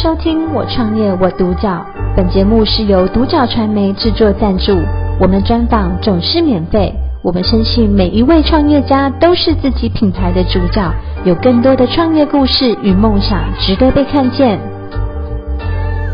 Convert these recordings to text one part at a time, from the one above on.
收听我创业我独角，本节目是由独角传媒制作赞助，我们专访总是免费。我们相信每一位创业家都是自己品牌的主角，有更多的创业故事与梦想值得被看见。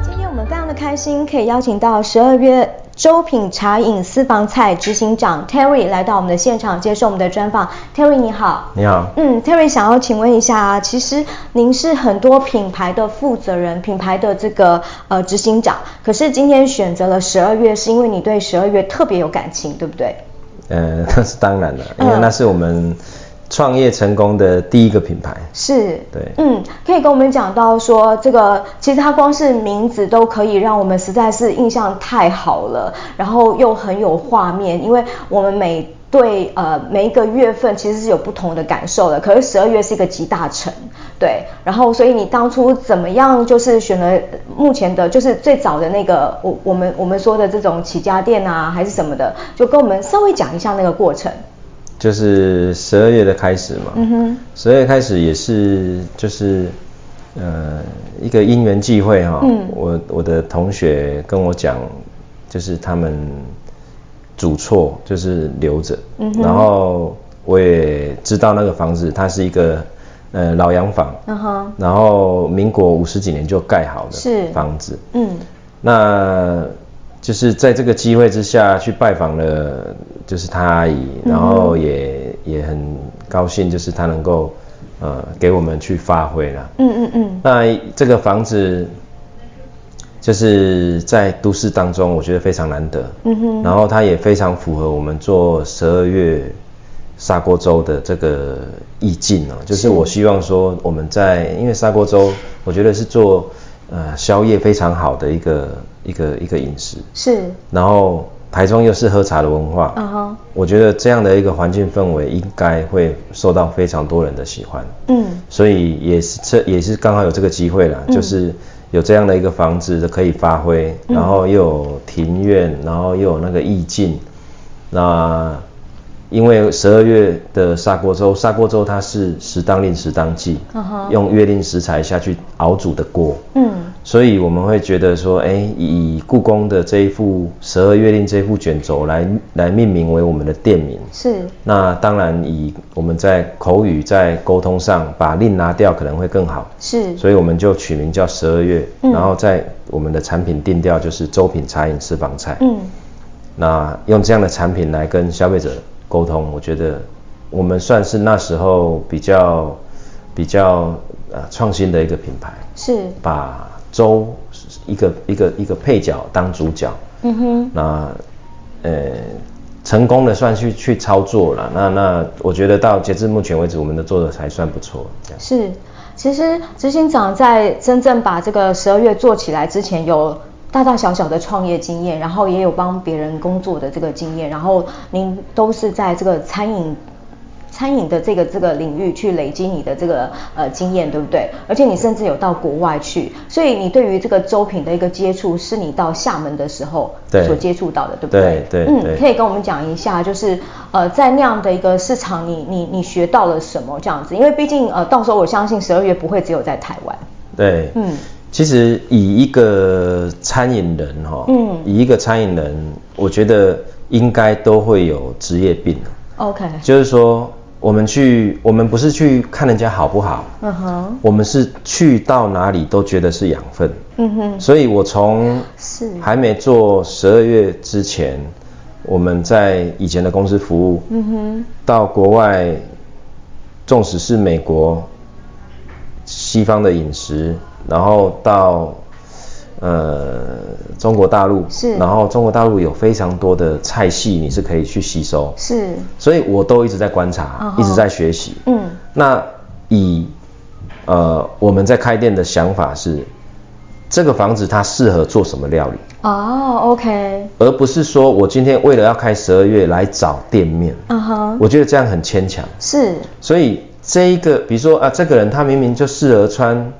今天我们非常的开心，可以邀请到十二月。粥品茶饮私房菜执行长 Terry 来到我们的现场接受我们的专访。Terry 你好，你好。嗯，Terry 想要请问一下啊，其实您是很多品牌的负责人，品牌的这个呃执行长，可是今天选择了十二月，是因为你对十二月特别有感情，对不对？呃，那 是当然的，因为那是我们。嗯创业成功的第一个品牌。是，对，嗯，可以跟我们讲到说，这个其实它光是名字都可以让我们实在是印象太好了，然后又很有画面，因为我们每对呃每一个月份其实是有不同的感受的，可是十二月是一个集大成，对，然后所以你当初怎么样就是选了目前的就是最早的那个我我们我们说的这种起家店啊还是什么的，就跟我们稍微讲一下那个过程。就是十二月的开始嘛，嗯哼，十二月开始也是就是呃一个因缘际会哈，嗯，我我的同学跟我讲，就是他们主厝就是留着，嗯，然后我也知道那个房子它是一个呃老洋房，然后民国五十几年就盖好的房子，嗯，那。就是在这个机会之下去拜访了，就是他阿姨，然后也也很高兴，就是他能够呃给我们去发挥了。嗯嗯嗯。那这个房子就是在都市当中，我觉得非常难得。嗯哼。然后它也非常符合我们做十二月砂锅粥的这个意境啊，就是我希望说我们在因为砂锅粥，我觉得是做。呃，宵夜非常好的一个一个一个饮食是，然后台中又是喝茶的文化，嗯哼，我觉得这样的一个环境氛围应该会受到非常多人的喜欢，嗯，所以也是这也是刚好有这个机会啦，嗯，就是有这样的一个房子可以发挥，然后又有庭院，然后又有那个意境，那。因为十二月的砂锅粥，砂锅粥它是时当令时当季，uh huh. 用月令食材下去熬煮的锅，嗯，所以我们会觉得说，哎，以故宫的这一副十二月令这一副卷轴来来命名为我们的店名，是。那当然以我们在口语在沟通上把令拿掉可能会更好，是。所以我们就取名叫十二月，嗯，然后在我们的产品定调就是粥品茶饮私房菜，嗯，那用这样的产品来跟消费者。沟通，我觉得我们算是那时候比较比较呃创新的一个品牌，是把粥一个一个一个配角当主角，嗯哼，那呃成功的算去去操作了，那那我觉得到截至目前为止，我们的做的还算不错，这样。是，其实执行长在真正把这个十二月做起来之前有。大大小小的创业经验，然后也有帮别人工作的这个经验，然后您都是在这个餐饮餐饮的这个这个领域去累积你的这个呃经验，对不对？而且你甚至有到国外去，所以你对于这个粥品的一个接触，是你到厦门的时候所接触到的，对，对不对？对对。嗯，可以跟我们讲一下，就是呃在那样的一个市场你，你你你学到了什么这样子？因为毕竟呃到时候我相信十二月不会只有在台湾。对。嗯。其实以一个餐饮人哈，嗯，以一个餐饮人，我觉得应该都会有职业病。OK，就是说我们去，我们不是去看人家好不好，嗯哼，我们是去到哪里都觉得是养分。嗯哼，所以我从是还没做十二月之前，我们在以前的公司服务，嗯哼，到国外，纵使是美国西方的饮食。然后到呃中国大陆，是，然后中国大陆有非常多的菜系，你是可以去吸收，是，所以我都一直在观察，uh. 一直在学习，嗯，那以呃我们在开店的想法是，这个房子它适合做什么料理？哦、oh，OK，而不是说我今天为了要开十二月来找店面，嗯哼、uh，huh. 我觉得这样很牵强，是，所以这一个比如说啊，这个人他明明就适合穿。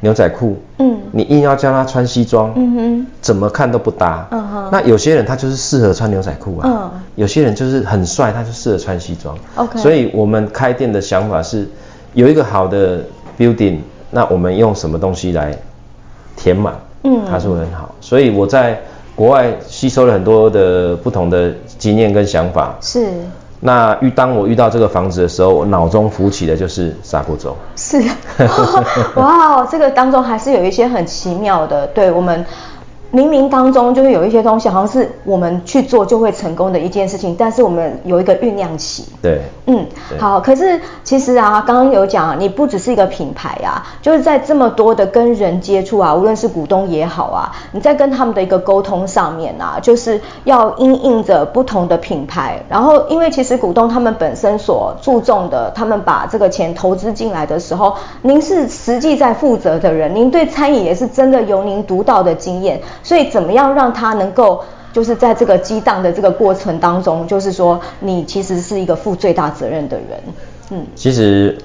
牛仔裤，嗯，你硬要叫他穿西装，嗯哼，怎么看都不搭，嗯哼。那有些人他就是适合穿牛仔裤啊，嗯，有些人就是很帅，他就适合穿西装，OK。所以我们开店的想法是，有一个好的 building，那我们用什么东西来填满，嗯，它是会很好。所以我在国外吸收了很多的不同的经验跟想法。是。那遇当我遇到这个房子的时候，我脑中浮起的就是砂锅粥。是。哇，这个当中还是有一些很奇妙的，对我们。冥冥当中就是有一些东西，好像是我们去做就会成功的一件事情，但是我们有一个酝酿期。对，嗯，好。可是其实啊，刚刚有讲，你不只是一个品牌啊，就是在这么多的跟人接触啊，无论是股东也好啊，你在跟他们的一个沟通上面啊，就是要因应着不同的品牌。然后，因为其实股东他们本身所注重的，他们把这个钱投资进来的时候，您是实际在负责的人，您对餐饮也是真的有您独到的经验。所以怎么样让他能够，就是在这个激荡的这个过程当中，就是说你其实是一个负最大责任的人，嗯。其实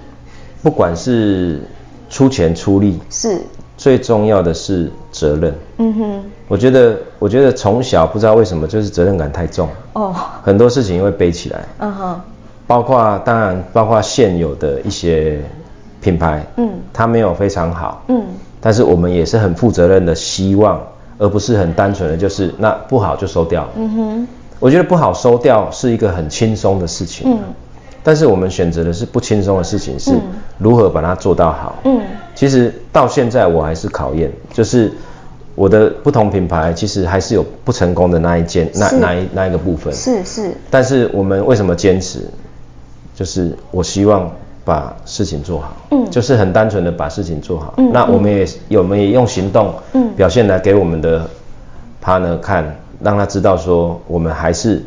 不管是出钱出力，是最重要的是责任。嗯哼。我觉得，我觉得从小不知道为什么就是责任感太重。哦。很多事情会背起来。嗯哼。包括当然包括现有的一些品牌，嗯，它没有非常好，嗯，但是我们也是很负责任的，希望。而不是很单纯的就是那不好就收掉。嗯哼，我觉得不好收掉是一个很轻松的事情。嗯，但是我们选择的是不轻松的事情，是如何把它做到好。嗯，其实到现在我还是考验，就是我的不同品牌其实还是有不成功的那一件，那那一那一个部分。是是。但是我们为什么坚持？就是我希望。把事情做好，嗯，就是很单纯的把事情做好。嗯，那我们也有，我们也用行动，嗯，表现来给我们的 partner 看，让他知道说，我们还是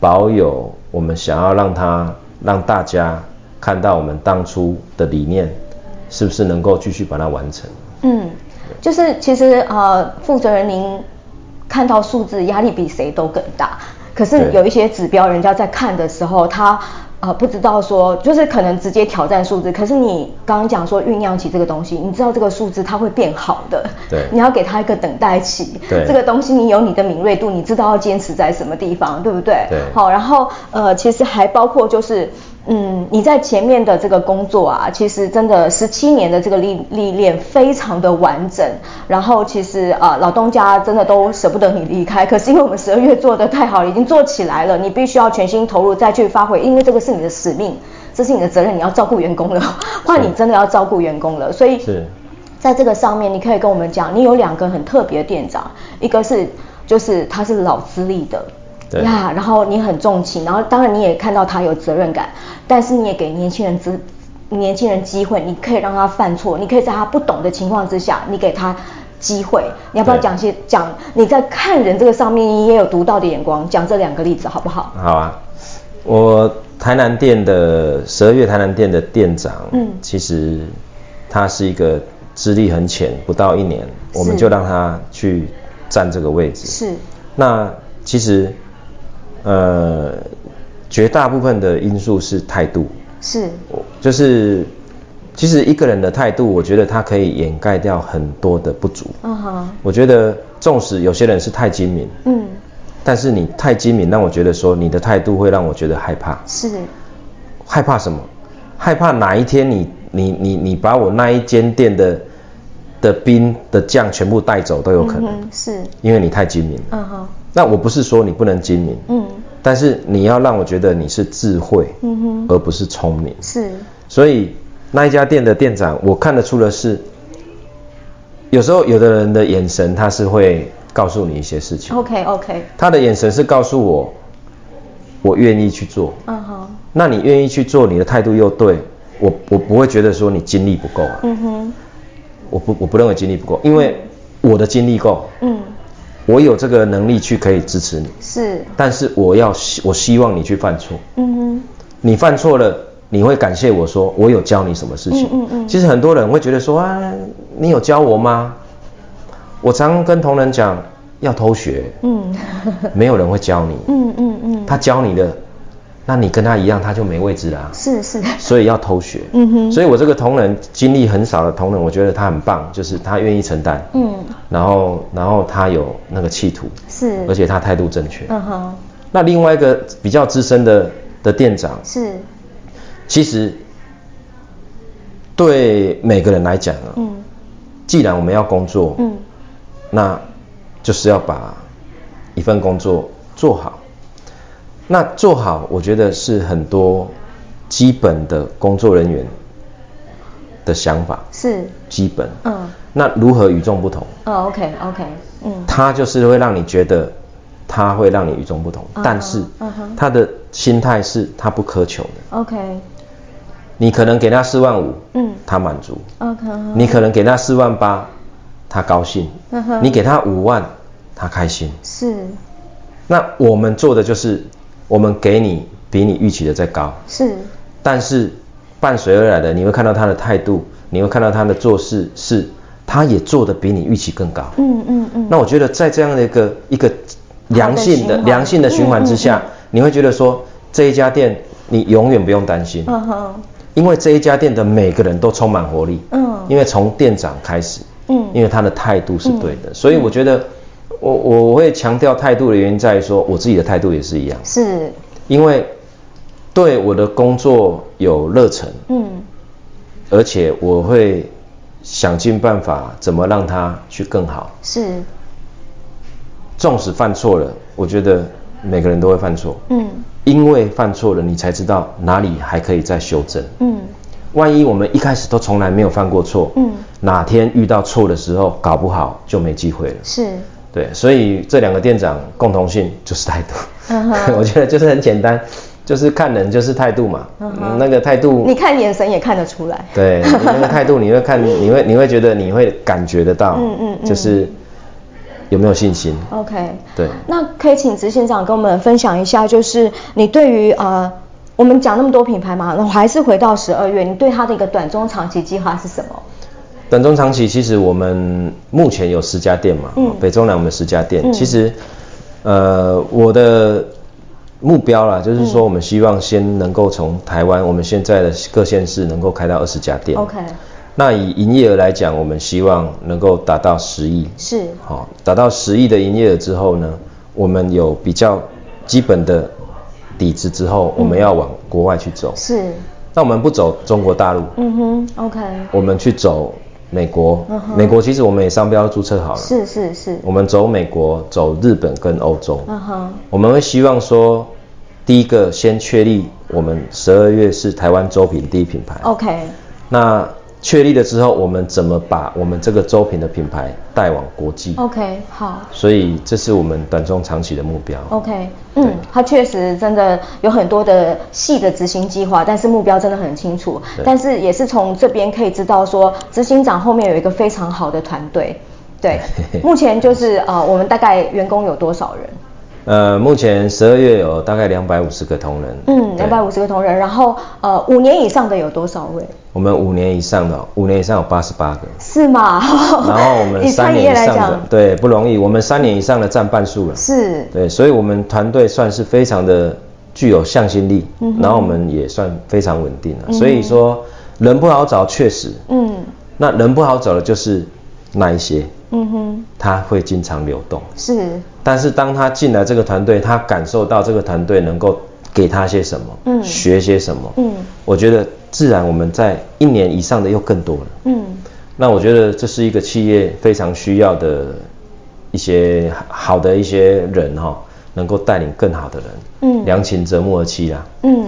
保有我们想要让他让大家看到我们当初的理念，是不是能够继续把它完成？嗯，就是其实呃，负责人您看到数字压力比谁都更大，可是有一些指标，人家在看的时候，他。啊、呃，不知道说，就是可能直接挑战数字。可是你刚刚讲说酝酿起这个东西，你知道这个数字它会变好的。对。你要给它一个等待期。对。这个东西你有你的敏锐度，你知道要坚持在什么地方，对不对？对。好，然后呃，其实还包括就是。嗯，你在前面的这个工作啊，其实真的十七年的这个历历练非常的完整。然后其实啊、呃，老东家真的都舍不得你离开。可是因为我们十二月做的太好了，已经做起来了，你必须要全心投入再去发挥，因为这个是你的使命，这是你的责任，你要照顾员工了。换你真的要照顾员工了，所以是在这个上面，你可以跟我们讲，你有两个很特别的店长，一个是就是他是老资历的。呀然后你很重情，然后当然你也看到他有责任感，但是你也给年轻人资年轻人机会，你可以让他犯错，你可以在他不懂的情况之下，你给他机会。你要不要讲些讲你在看人这个上面，你也有独到的眼光，讲这两个例子好不好？好啊，我台南店的十二月台南店的店长，嗯，其实他是一个资历很浅，不到一年，我们就让他去占这个位置。是，那其实。呃，绝大部分的因素是态度，是，就是其实一个人的态度，我觉得他可以掩盖掉很多的不足。嗯哼，我觉得纵使有些人是太精明，嗯，但是你太精明，让我觉得说你的态度会让我觉得害怕。是，害怕什么？害怕哪一天你你你你把我那一间店的的兵的将全部带走都有可能。嗯，是，因为你太精明。嗯哼。那我不是说你不能精明，嗯，但是你要让我觉得你是智慧，嗯哼，而不是聪明，是。所以那一家店的店长，我看得出的是，有时候有的人的眼神他是会告诉你一些事情，OK OK，他的眼神是告诉我，我愿意去做，嗯哼，那你愿意去做，你的态度又对，我我不会觉得说你精力不够啊，嗯哼，我不我不认为精力不够，因为我的精力够，嗯。我有这个能力去可以支持你，是，但是我要我希望你去犯错，嗯哼，你犯错了，你会感谢我说我有教你什么事情，嗯嗯嗯。其实很多人会觉得说啊，你有教我吗？我常跟同仁讲要偷学，嗯，没有人会教你，嗯嗯嗯，他教你的。那你跟他一样，他就没位置了啊。是是。所以要偷学。嗯哼。所以我这个同仁经历很少的同仁，我觉得他很棒，就是他愿意承担。嗯。然后，然后他有那个企图。是。而且他态度正确。嗯哼。那另外一个比较资深的的店长。是。其实对每个人来讲啊，嗯，既然我们要工作，嗯，那就是要把一份工作做好。那做好，我觉得是很多基本的工作人员的想法，是基本。嗯，那如何与众不同？哦，OK OK，嗯，他就是会让你觉得他会让你与众不同，但是他的心态是他不苛求的。OK，你可能给他四万五，嗯，他满足。OK，你可能给他四万八，他高兴。你给他五万，他开心。是。那我们做的就是，我们给你比你预期的再高。是。但是。伴随而来的，你会看到他的态度，你会看到他的做事是，他也做的比你预期更高。嗯嗯嗯。那我觉得在这样的一个一个良性的良性的循环之下，你会觉得说这一家店你永远不用担心。因为这一家店的每个人都充满活力。嗯。因为从店长开始。嗯。因为他的态度是对的，所以我觉得我我会强调态度的原因在于说，我自己的态度也是一样。是。因为。对我的工作有热忱，嗯，而且我会想尽办法怎么让它去更好。是，纵使犯错了，我觉得每个人都会犯错，嗯，因为犯错了，你才知道哪里还可以再修正，嗯，万一我们一开始都从来没有犯过错，嗯，哪天遇到错的时候，搞不好就没机会了。是，对，所以这两个店长共同性就是态度，我觉得就是很简单。就是看人就是态度嘛，那个态度，你看眼神也看得出来。对，那个态度你会看，你会你会觉得你会感觉得到，嗯嗯，就是有没有信心。OK，对。那可以请执行长跟我们分享一下，就是你对于呃，我们讲那么多品牌嘛，那我还是回到十二月，你对它的一个短中长期计划是什么？短中长期其实我们目前有十家店嘛，嗯，北中南我们十家店，嗯、其实呃我的。目标啦，就是说我们希望先能够从台湾，我们现在的各县市能够开到二十家店。OK。那以营业额来讲，我们希望能够达到十亿。是。好，达到十亿的营业额之后呢，我们有比较基本的底子之后，我们要往国外去走。是。那我们不走中国大陆。嗯哼，OK。我们去走。美国，美国其实我们也商标注册好了。是是是。我们走美国，走日本跟欧洲。嗯哼。我们会希望说，第一个先确立我们十二月是台湾周品第一品牌。OK。那。确立了之后，我们怎么把我们这个周品的品牌带往国际？OK，好。所以这是我们短中长期的目标。OK，嗯，它确实真的有很多的细的执行计划，但是目标真的很清楚。但是也是从这边可以知道说，执行长后面有一个非常好的团队。对，目前就是呃，我们大概员工有多少人？呃，目前十二月有大概两百五十个同仁。嗯，两百五十个同仁，然后呃，五年以上的有多少位？我们五年以上的，五年以上有八十八个，是吗？然后我们三年以上的，对，不容易。我们三年以上的占半数了，是，对，所以我们团队算是非常的具有向心力，嗯、然后我们也算非常稳定了。嗯、所以说人不好找，确实，嗯，那人不好找的就是那一些，嗯哼，他会经常流动，是，但是当他进来这个团队，他感受到这个团队能够给他些什么，嗯，学些什么，嗯，我觉得。自然，我们在一年以上的又更多了。嗯，那我觉得这是一个企业非常需要的一些好的一些人哈，能够带领更好的人。嗯，良禽择木而栖啦。嗯，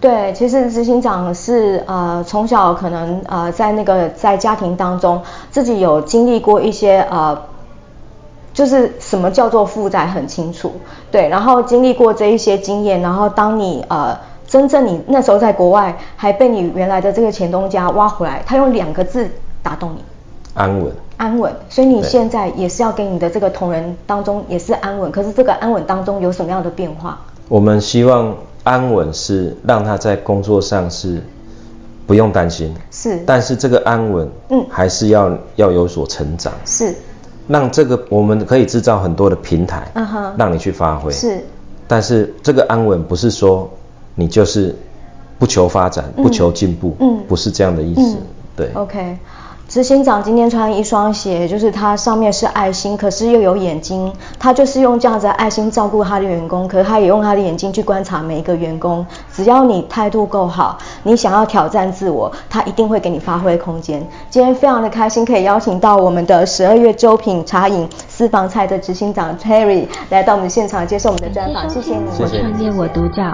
对，其实执行长是呃从小可能呃在那个在家庭当中自己有经历过一些呃，就是什么叫做负债很清楚。对，然后经历过这一些经验，然后当你呃。真正你那时候在国外，还被你原来的这个前东家挖回来，他用两个字打动你，安稳。安稳。所以你现在也是要给你的这个同仁当中也是安稳。可是这个安稳当中有什么样的变化？我们希望安稳是让他在工作上是不用担心，是。但是这个安稳，嗯，还是要、嗯、要有所成长，是。让这个我们可以制造很多的平台，嗯哼，让你去发挥，是。但是这个安稳不是说。你就是不求发展，不求进步，嗯，不是这样的意思，嗯、对。OK，执行长今天穿一双鞋，就是它上面是爱心，可是又有眼睛。他就是用这样子的爱心照顾他的员工，可是他也用他的眼睛去观察每一个员工。只要你态度够好，你想要挑战自我，他一定会给你发挥空间。今天非常的开心，可以邀请到我们的十二月周品茶饮私房菜的执行长 Terry 来到我们的现场接受我们的专访。谢谢你。我创业我独角。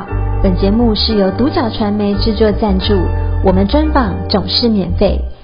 本节目是由独角传媒制作赞助，我们专访总是免费。